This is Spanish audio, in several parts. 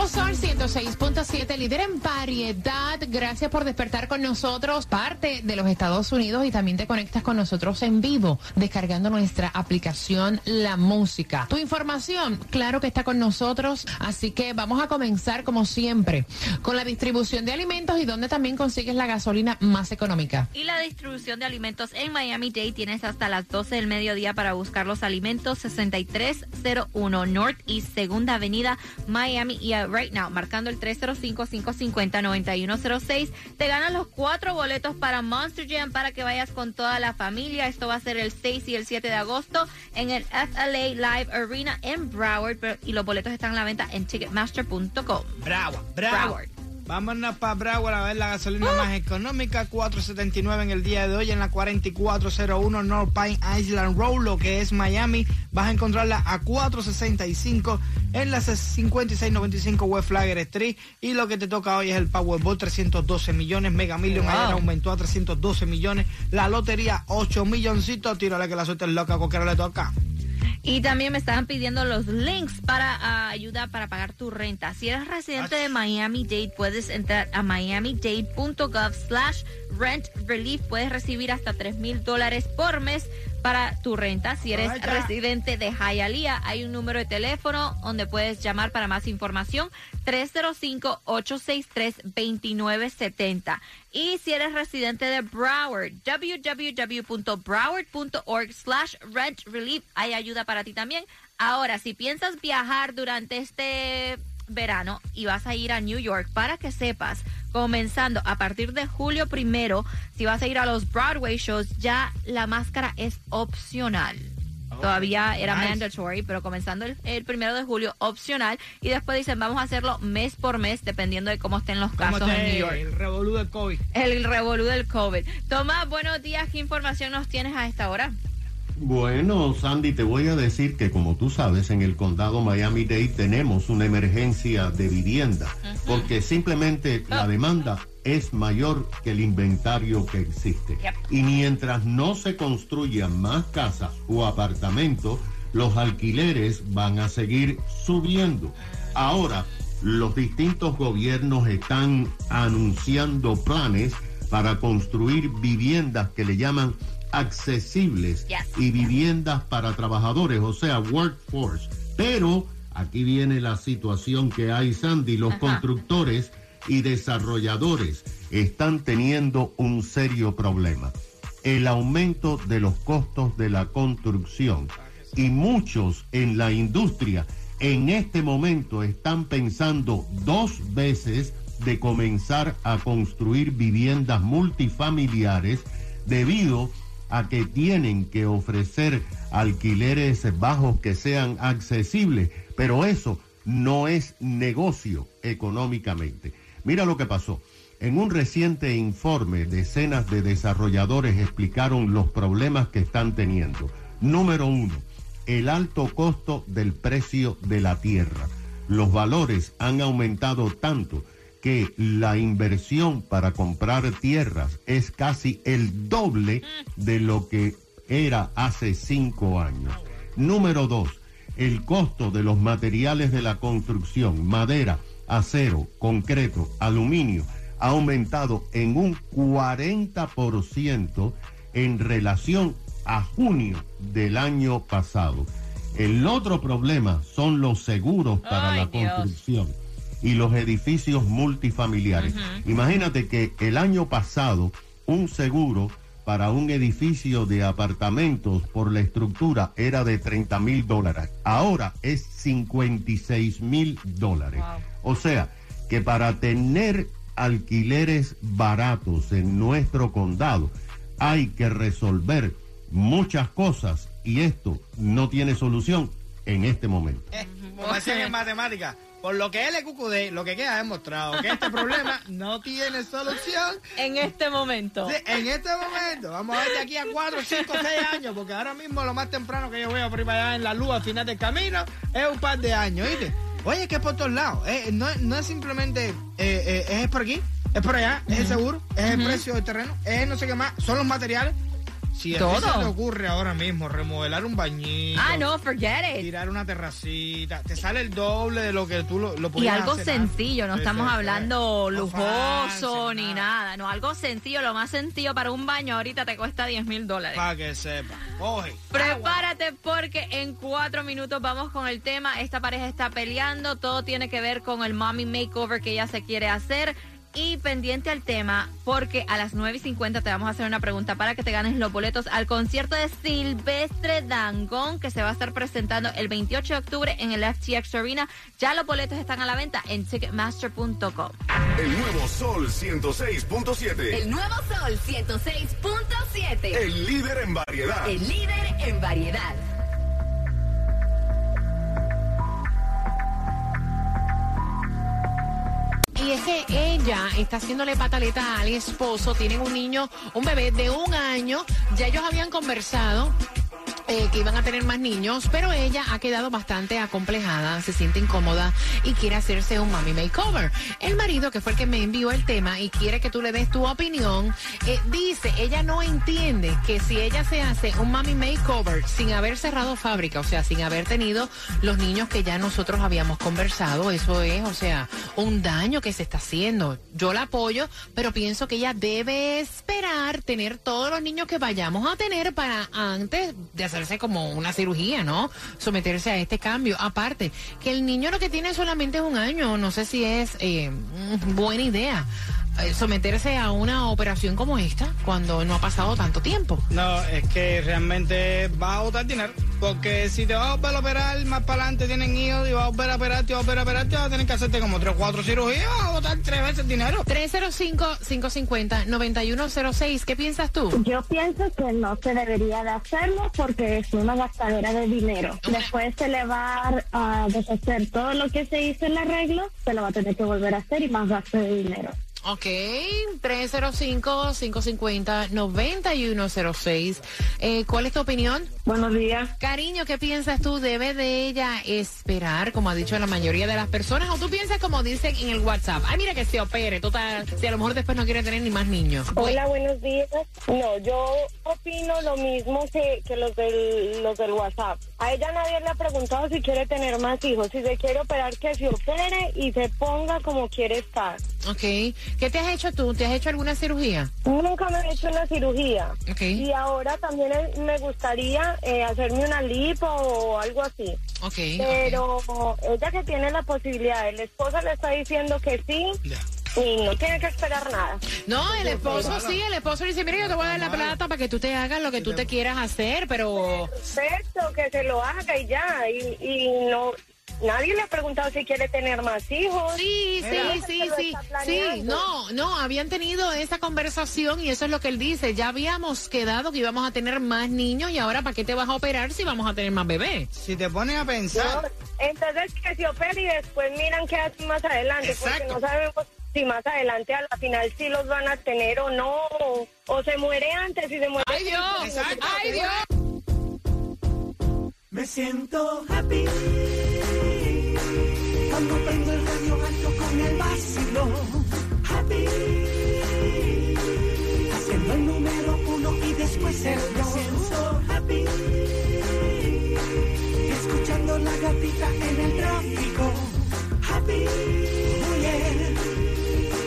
Nuevo Sol 106.7, líder en variedad. Gracias por despertar con nosotros, parte de los Estados Unidos y también te conectas con nosotros en vivo, descargando nuestra aplicación La Música. Tu información, claro que está con nosotros, así que vamos a comenzar como siempre con la distribución de alimentos y donde también consigues la gasolina más económica. Y la distribución de alimentos en Miami-Dade tienes hasta las 12 del mediodía para buscar los alimentos 6301 North y Segunda Avenida Miami. Y right now, marcando el 305-550-9106, te ganan los cuatro boletos para Monster Jam para que vayas con toda la familia. Esto va a ser el 6 y el 7 de agosto en el FLA Live Arena en Broward. pero- y los boletos están a la venta en ticketmaster.com. Bravo, bravo. Broward. Vámonos para Broward a ver la gasolina más económica, 4.79 en el día de hoy en la 4401 North Pine Island Road, lo que es Miami. Vas a encontrarla a 4.65 en la 5695 West Flagger Street. Y lo que te toca hoy es el Powerball, 312 millones. Mega Million Wow. ayer aumentó a 312 millones. La lotería, 8 milloncitos. Tírale que la suerte es loca, cualquiera le toca. Y también me estaban pidiendo los links para ah, ayuda para pagar tu renta. Si eres residente de Miami-Dade, puedes entrar a miamidade.gov slash rent relief. Puedes recibir hasta 3 mil dólares por mes para tu renta. Si eres Vaya. residente de Hialeah, hay un número de teléfono donde puedes llamar para más información. 305-863-2970. Y si eres residente de Broward, www.broward.org slash rent relief. Hay ayuda para ti también. Ahora, si piensas viajar durante este verano y vas a ir a New York, para que sepas, comenzando a partir de julio primero, si vas a ir a los Broadway shows, ya la máscara es opcional. Todavía era nice. mandatory, pero comenzando el, el primero de julio, opcional. Y después dicen, vamos a hacerlo mes por mes, dependiendo de cómo estén los ¿Cómo casos en New York. El revolú del COVID. El revolú del COVID. Tomás, buenos días. ¿Qué información nos tienes a esta hora? Bueno, Sandy, te voy a decir que como tú sabes, en el condado Miami-Dade tenemos una emergencia de vivienda, porque simplemente la demanda es mayor que el inventario que existe. Yep. Y mientras no se construyan más casas o apartamentos, los alquileres van a seguir subiendo. Ahora, los distintos gobiernos están anunciando planes para construir viviendas que le llaman accesibles Yes. y viviendas para trabajadores, o sea, workforce. Pero aquí viene la situación que hay, Sandy. Los Ajá. constructores y desarrolladores están teniendo un serio problema. El aumento de los costos de la construcción. Y muchos en la industria en este momento están pensando dos veces de comenzar a construir viviendas multifamiliares debido a que tienen que ofrecer alquileres bajos que sean accesibles, pero eso no es negocio económicamente. Mira lo que pasó. En un reciente informe, decenas de desarrolladores explicaron los problemas que están teniendo. Número uno, el alto costo del precio de la tierra. Los valores han aumentado tanto que la inversión para comprar tierras es casi el doble de lo que era hace cinco años. Número dos, el costo de los materiales de la construcción, madera, acero, concreto, aluminio, ha aumentado en un 40% en relación a junio del año pasado. El otro problema son los seguros para Ay, la Dios. construcción y los edificios multifamiliares. Imagínate que el año pasado un seguro para un edificio de apartamentos por la estructura era de 30 mil dólares. Ahora es 56 mil dólares. O sea, que para tener alquileres baratos en nuestro condado hay que resolver muchas cosas y esto no tiene solución en este momento. Eh, como decían en matemáticas, por lo que él es QQD, lo que queda demostrado que este problema no tiene solución En este momento. Sí, en este momento, vamos a ver de aquí a 4, 5, 6 años, porque ahora mismo lo más temprano que yo por ahí para allá en la luz al final del camino es un par de años, ¿viste? Oye, que es por todos lados, eh, no, no es simplemente, eh, eh, es por aquí, es por allá, es el seguro, es el precio del terreno, es no sé qué más, son los materiales. Si a ti se te ocurre ahora mismo remodelar un bañito, Ah, no, forget it. tirar una terracita, te sale el doble de lo que tú lo, lo Y algo hacer sencillo, no estamos Sí, sí, sí. hablando lujoso ni nada. No, algo sencillo, lo más sencillo para un baño ahorita te cuesta 10 mil dólares. Para que sepa. Coge. Prepárate porque en cuatro minutos vamos con el tema. Esta pareja está peleando, todo tiene que ver con el mommy makeover que ella se quiere hacer. Y pendiente al tema, porque a las 9 y 50 te vamos a hacer una pregunta para que te ganes los boletos al concierto de Silvestre Dangón, que se va a estar presentando el 28 de octubre en el FTX Arena. Ya los boletos están a la venta en ticketmaster.com. El nuevo Sol 106.7. El nuevo Sol 106.7. El líder en variedad. El líder en variedad. Está haciéndole pataleta al esposo. Tienen un niño, un bebé de un año. Ya ellos habían conversado. Eh, que iban a tener más niños, pero ella ha quedado bastante acomplejada, se siente incómoda y quiere hacerse un mami makeover. El marido, que fue el que me envió el tema y quiere que tú le des tu opinión, eh, dice, ella no entiende que si ella se hace un mami makeover sin haber cerrado fábrica, o sea, sin haber tenido los niños que ya nosotros habíamos conversado, eso es, o sea, un daño que se está haciendo. Yo la apoyo, pero pienso que ella debe esperar tener todos los niños que vayamos a tener para antes de como una cirugía, ¿no? Someterse a este cambio. Aparte, que el niño lo que tiene solamente es un año, no sé si es eh, mm, buena idea someterse a una operación como esta cuando no ha pasado tanto tiempo. No, es que realmente vas a botar dinero. Porque si te vas a volver a operar, más para adelante tienen hijos y vas a volver a operar, te vas a volver a operar, te vas a tener que hacerte como tres o cuatro cirugías, vas a botar tres veces dinero. 305-550-9106. ¿Qué piensas tú? Yo pienso que no se debería de hacerlo porque es una gastadera de dinero. Después se le va a deshacer todo lo que se hizo en el arreglo, se lo va a tener que volver a hacer y más gasto de dinero. Ok, 305-550-9106. Eh, ¿Cuál es tu opinión? Buenos días. Cariño, ¿qué piensas tú? ¿Debe de ella esperar, como ha dicho la mayoría de las personas? ¿O tú piensas como dicen en el WhatsApp? Ay, mira que se opere, total, si a lo mejor después no quiere tener ni más niños. Hola, buenos días. No, yo opino lo mismo que, que los, del, los del WhatsApp. A ella nadie le ha preguntado si quiere tener más hijos. Si se quiere operar, que se opere y se ponga como quiere estar. Ok, ¿qué te has hecho tú? ¿Te has hecho alguna cirugía? Nunca me he hecho una cirugía. Ok. Y ahora también eh, me gustaría eh, hacerme una lipo o algo así. Ok. Pero ella que tiene la posibilidad, el esposo le está diciendo que sí y no tiene que esperar nada. No, el esposo sí, el esposo dice, mira, yo te voy a dar la plata para que tú te hagas lo que tú te quieras hacer, pero... Perfecto, que se lo haga y ya. Y, y no, nadie le ha preguntado si quiere tener más hijos. Sí, sí, sí, sí, sí, no, no, habían tenido esa conversación y eso es lo que él dice, ya habíamos quedado que íbamos a tener más niños y ahora ¿para qué te vas a operar si vamos a tener más bebés? Si te pones a No, pensar, entonces que se opere y después miran qué hacen más adelante, porque no sabemos si más adelante a la final sí los van a tener o no, o, o se muere antes y se muere ¡Ay Dios! Exacto. ¡Ay Dios! Me siento happy cuando prendo el radio alto con el vacilo. Happy haciendo el número uno y después el dos. Happy escuchando la gatita en el tráfico. Happy muy bien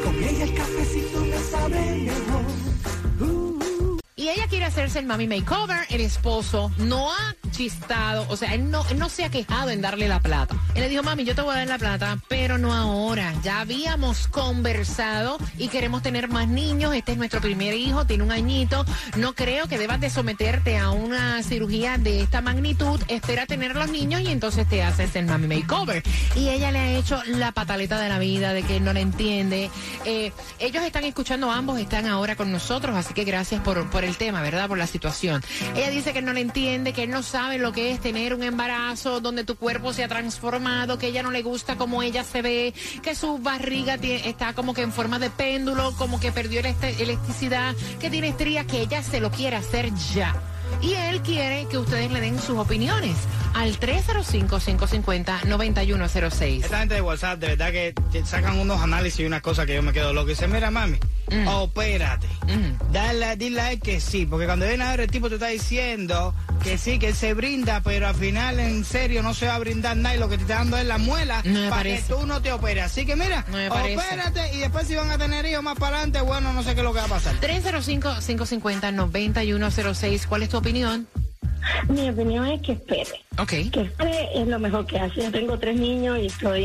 con ella el cafecito me sabe mejor. Uh, Y ella quiere hacerse el mami makeover, el esposo no ha chistado, o sea, él no, no se ha quejado en darle la plata. Él le dijo, mami, yo te voy a dar la plata, pero no ahora. Ya habíamos conversado y queremos tener más niños. Este es nuestro primer hijo, tiene un añito. No creo que debas de someterte a una cirugía de esta magnitud. Espera tener los niños y entonces te haces el mami makeover. Y ella le ha hecho la pataleta de la vida, de que no la entiende. Eh, ellos están escuchando, ambos están ahora con nosotros, así que gracias por, por el tema, ¿verdad? Por la situación. Ella dice que no le entiende, que él no sabe sabe lo que es tener un embarazo donde tu cuerpo se ha transformado, que ella no le gusta cómo ella se ve, que su barriga tie- está como que en forma de péndulo, como que perdió elast- elasticidad, que tiene estrías, que ella se lo quiere hacer ya. Y él quiere que ustedes le den sus opiniones al 305-550-9106. Esta gente de WhatsApp, de verdad que sacan unos análisis y unas cosas que yo me quedo loco. Y dice, mira, mami, opérate. Dale, dile a él que sí, porque cuando viene a ver el tipo te está diciendo que sí, que se brinda, pero al final en serio no se va a brindar nada y lo que te está dando es la muela No para que tú no te operes. Así que mira, No opérate y después si van a tener hijos más para adelante, bueno, no sé qué es lo que va a pasar. 305-550-9106. ¿Cuál es tu opinión? Mi opinión es que espere. Ok. Que espere es lo mejor que hace. Yo tengo tres niños y estoy,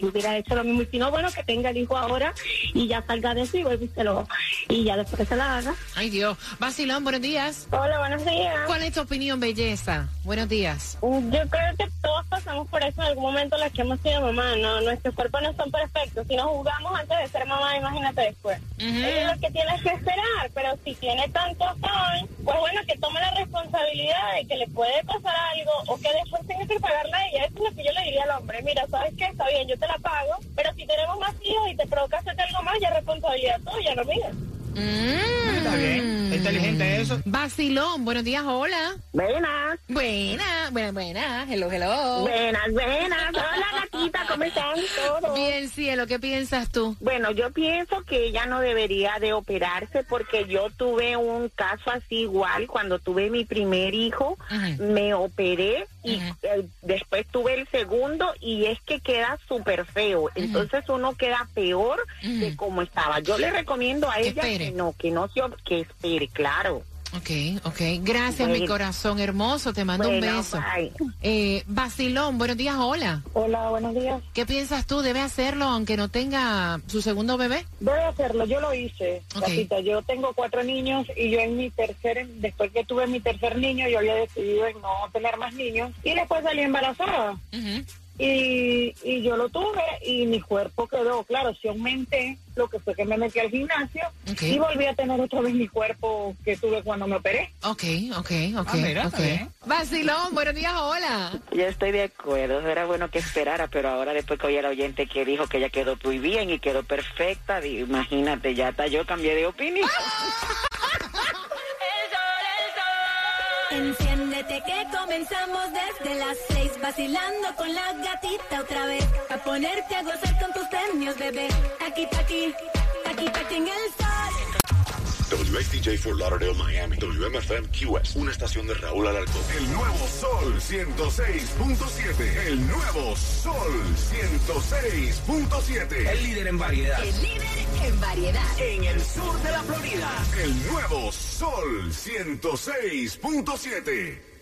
y, hubiera hecho lo mismo. Y si no, bueno, que tenga el hijo ahora y ya salga de eso y vuelve y se lo, y ya después que se la haga. Ay, Dios. Vacilón, buenos días. Hola, buenos días. ¿Cuál es tu opinión, belleza? Buenos días. Yo creo que todos pasamos por eso en algún momento las que hemos sido mamá, ¿no? Nuestros cuerpos no son perfectos. Si nos jugamos antes de ser mamá, imagínate después. Es lo que tienes que esperar, pero si tiene tantos años, pues bueno, que tome la responsabilidad de que le puede pasar algo o que después tenga que pagarla a ella. Eso es lo que yo le diría al hombre. Mira, ¿sabes qué? Está bien, yo te la pago, pero si tenemos más hijos y te provoca hacerte algo más, ya es responsabilidad tuya, no mía. Mm. Está bien, inteligente eso. Vacilón, buenos días, hola. Buenas, Buena, buena, buena. Hello, hello. buenas, buenas. Hola, ¿cómo están todos? Bien, cielo, ¿qué piensas tú? Bueno, yo pienso que ella no debería de operarse porque yo tuve un caso así igual cuando tuve mi primer hijo, me operé y eh, después tuve el segundo y es que queda súper feo, entonces uno queda peor de como estaba. Yo le recomiendo a Que ella espere. que no, que no se que espere, claro. Ok, ok. Gracias, mi corazón hermoso. Te mando un beso. Eh, Vacilón, buenos días, hola. Hola, buenos días. ¿Qué piensas tú? ¿Debe hacerlo aunque no tenga su segundo bebé? A hacerlo, yo lo hice. Ok. Gatita. Yo tengo cuatro niños y yo en mi tercer, después que tuve mi tercer niño, yo había decidido en no tener más niños y después salí embarazada. Y, y yo lo tuve y mi cuerpo quedó, claro, si aumenté, lo que fue que me metí al gimnasio y volví a tener otra vez mi cuerpo que tuve cuando me operé. Ok, ok, ok. Ah, mira, está ok. bien. Vacilón, buenos días, hola. Yo estoy de acuerdo, era bueno que esperara, pero ahora después que oí al oyente que dijo que ella quedó muy bien y quedó perfecta, di- imagínate, ya hasta yo cambié de opinión. Enciéndete comenzamos desde las seis vacilando con la gatita otra vez a ponerte a gozar con tus premios bebé aquí aquí aquí aquí en el sol WXTJ for Lauderdale, Miami. WMFM QS. Una estación de Raúl Alarcón. El nuevo Sol 106.7. El nuevo Sol 106.7. El líder en variedad. El líder en variedad. En el sur de la Florida. El nuevo Sol 106.7.